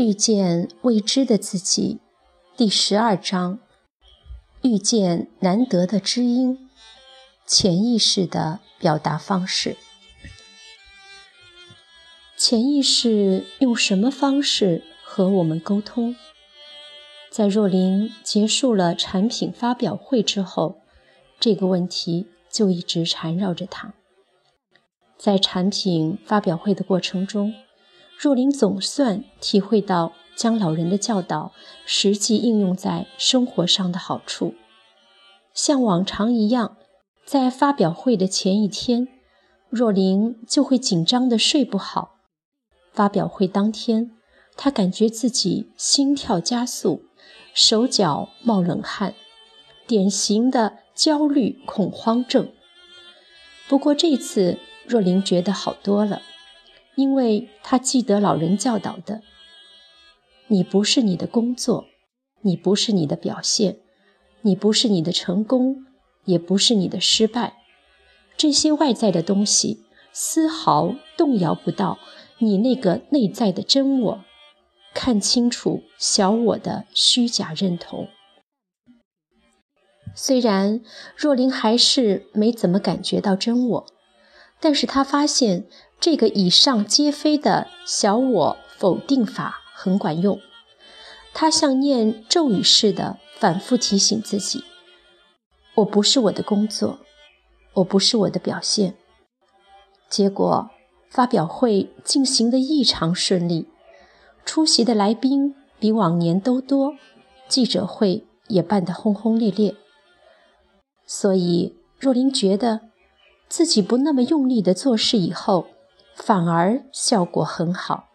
遇见未知的自己，第十二章：遇见难得的知音，潜意识的表达方式。潜意识用什么方式和我们沟通？在若琳结束了产品发表会之后，这个问题就一直缠绕着她。在产品发表会的过程中，若琳总算体会到将老人的教导实际应用在生活上的好处。像往常一样，在发表会的前一天，若琳就会紧张的睡不好。发表会当天，她感觉自己心跳加速，手脚冒冷汗，典型的焦虑恐慌症。不过这次，若琳觉得好多了，因为他记得老人教导的：“你不是你的工作，你不是你的表现，你不是你的成功，也不是你的失败。这些外在的东西丝毫动摇不到你那个内在的真我。看清楚小我的虚假认同。”虽然若琳还是没怎么感觉到真我。但是她发现这个以上皆非的小我否定法很管用，他像念咒语似的反复提醒自己：“我不是我的工作，我不是我的表现。”结果发表会进行的异常顺利，出席的来宾比往年都多，记者会也办得轰轰烈烈。所以若琳觉得。自己不那么用力的做事以后，反而效果很好。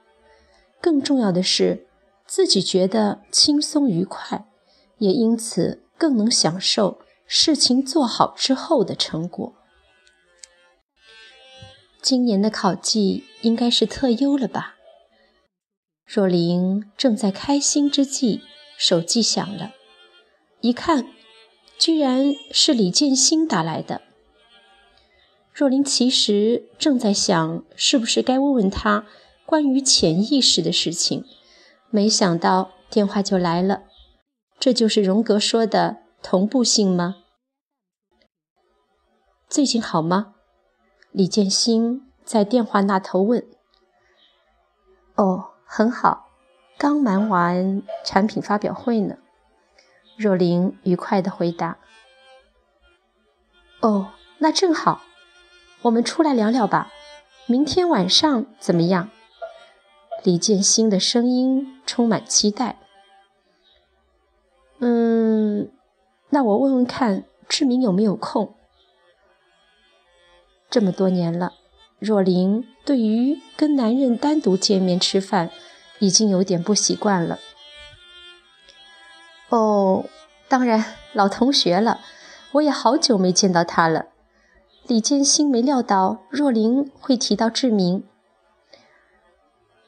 更重要的是，自己觉得轻松愉快，也因此更能享受事情做好之后的成果。今年的考绩应该是特优了吧？若琳正在开心之际，手机响了，一看，居然是李建新打来的。若琳其实正在想，是不是该问问他关于潜意识的事情，没想到电话就来了。这就是荣格说的同步性吗？最近好吗？李建新在电话那头问。哦，很好，刚忙完产品发表会呢。若琳愉快地回答。哦，那正好。我们出来聊聊吧，明天晚上怎么样？李建新的声音充满期待。嗯，那我问问看志明有没有空。这么多年了，若琳对于跟男人单独见面吃饭已经有点不习惯了。哦，当然，老同学了，我也好久没见到他了。李建新没料到若琳会提到志明，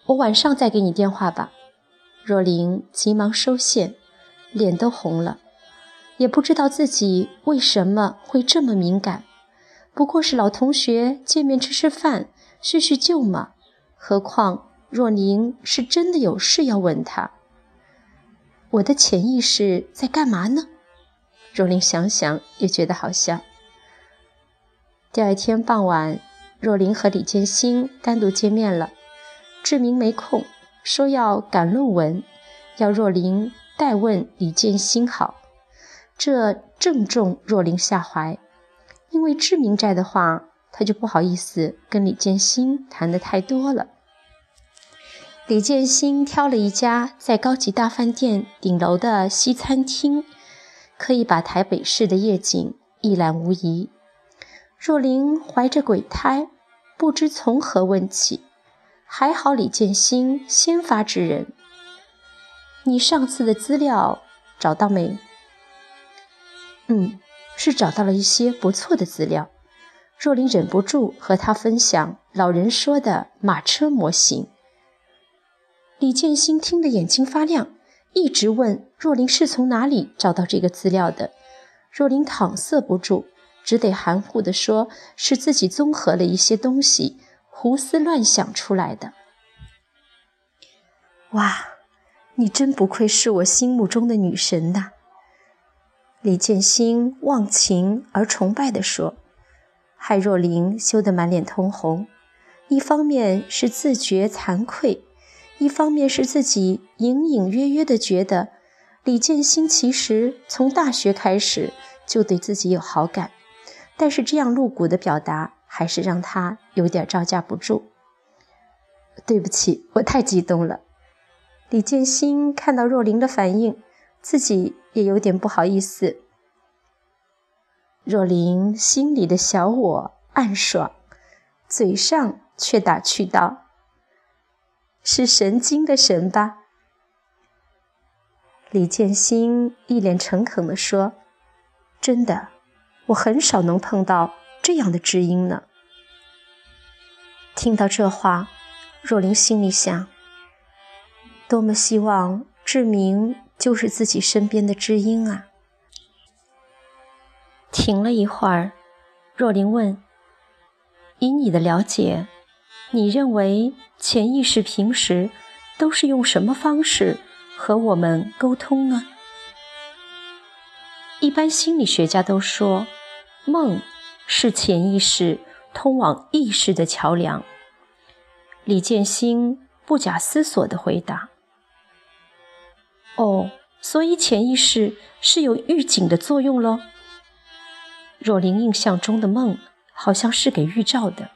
我晚上再给你电话吧。若琳急忙收线，脸都红了，也不知道自己为什么会这么敏感。不过是老同学见面吃吃饭，叙叙旧嘛。何况若琳是真的有事要问他。我的潜意识在干嘛呢？若琳想想也觉得好笑。第二天傍晚，若琳和李建新单独见面了。志明没空，说要赶论文，要若琳代问李建新好。这正中若琳下怀，因为志明在的话，他就不好意思跟李建新谈的太多了。李建新挑了一家在高级大饭店顶楼的西餐厅，可以把台北市的夜景一览无遗。若琳怀着鬼胎，不知从何问起。还好李建新先发制人。你上次的资料找到没？嗯，是找到了一些不错的资料。若琳忍不住和他分享老人说的马车模型。李建新听得眼睛发亮，一直问若琳是从哪里找到这个资料的。若琳搪塞不住。只得含糊地说：“是自己综合了一些东西，胡思乱想出来的。”哇，你真不愧是我心目中的女神呐！”李建新忘情而崇拜地说。害若琳羞得满脸通红，一方面是自觉惭愧，一方面是自己隐隐约约的觉得李建新其实从大学开始就对自己有好感，但是这样露骨的表达还是让他有点招架不住。对不起，我太激动了。李建新看到若琳的反应，自己也有点不好意思。若琳心里的小我暗爽，嘴上却打趣道：“是神经的神吧？”李建新一脸诚恳地说：“真的，我很少能碰到这样的知音呢。”听到这话，若琳心里想：多么希望志明就是自己身边的知音啊！停了一会儿，若琳问：“以你的了解，你认为潜意识平时都是用什么方式和我们沟通呢？”一般心理学家都说，梦是潜意识通往意识的桥梁。李建新不假思索地回答：“哦，所以潜意识是有预警的作用喽。”若琳印象中的梦，好像是给预兆的。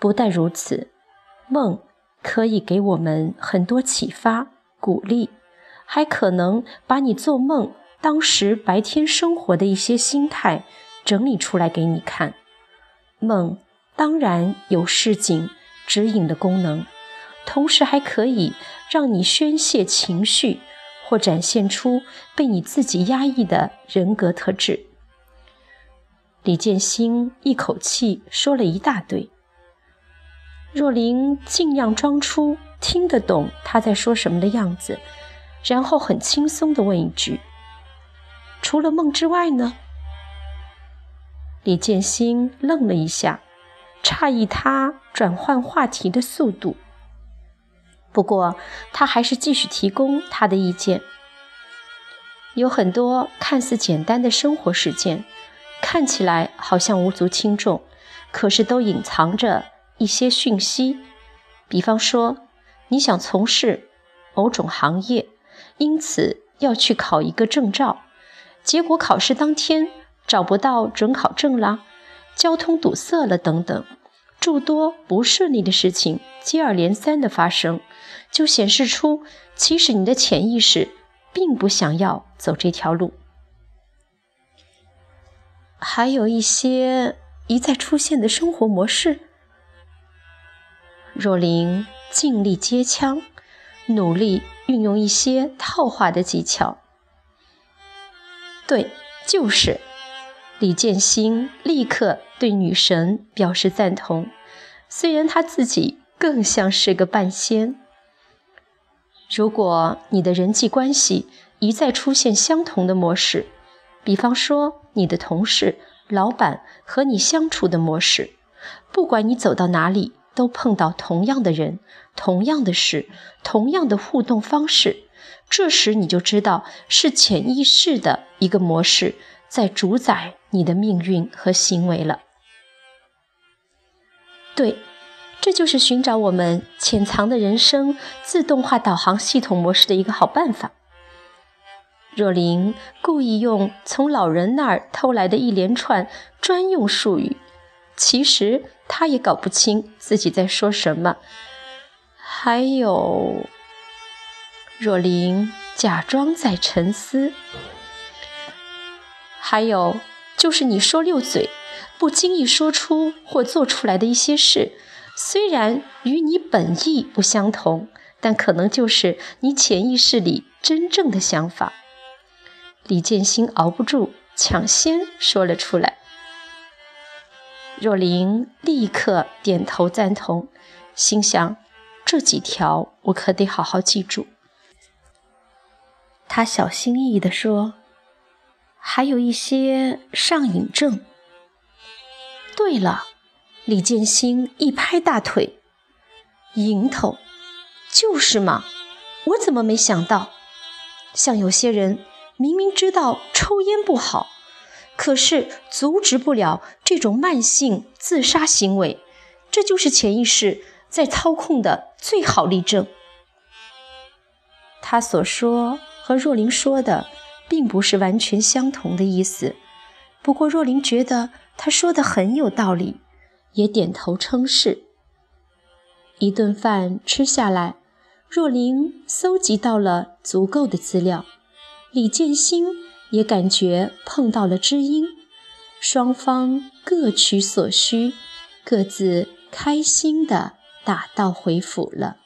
不但如此，梦可以给我们很多启发、鼓励，还可能把你做梦当时白天生活的一些心态整理出来给你看。梦当然有示警、指引的功能，同时还可以让你宣泄情绪。或展现出被你自己压抑的人格特质。李建新一口气说了一大堆，若琳尽量装出听得懂他在说什么的样子，然后很轻松地问一句：“除了梦之外呢？”李建新愣了一下，诧异他转换话题的速度。不过，他还是继续提供他的意见。有很多看似简单的生活事件，看起来好像无足轻重，可是都隐藏着一些讯息。比方说，你想从事某种行业，因此要去考一个证照，结果考试当天找不到准考证啦，交通堵塞了等等。诸多不顺利的事情接二连三的发生，就显示出其实你的潜意识并不想要走这条路。还有一些一再出现的生活模式。若琳尽力接枪，努力运用一些套话的技巧。对，就是。李建新立刻对女神表示赞同，虽然他自己更像是个半仙。如果你的人际关系一再出现相同的模式，比方说你的同事、老板和你相处的模式，不管你走到哪里都碰到同样的人、同样的事、同样的互动方式，这时你就知道是潜意识的一个模式。在主宰你的命运和行为了。对，这就是寻找我们潜藏的人生自动化导航系统模式的一个好办法。若琳故意用从老人那儿偷来的一连串专用术语，其实他也搞不清自己在说什么。还有，若琳假装在沉思。还有就是你说溜嘴，不经意说出或做出来的一些事，虽然与你本意不相同，但可能就是你潜意识里真正的想法。李建新熬不住，抢先说了出来。若琳立刻点头赞同，心想：这几条我可得好好记住。他小心翼翼地说。还有一些上瘾症。对了，李建新一拍大腿：“蝇头，就是嘛。”我怎么没想到？像有些人明明知道抽烟不好，可是阻止不了这种慢性自杀行为，这就是潜意识在操控的最好例证。他所说和若琳说的并不是完全相同的意思，不过若琳觉得他说的很有道理，也点头称是。一顿饭吃下来，若琳搜集到了足够的资料，李建新也感觉碰到了知音，双方各取所需，各自开心地打道回府了。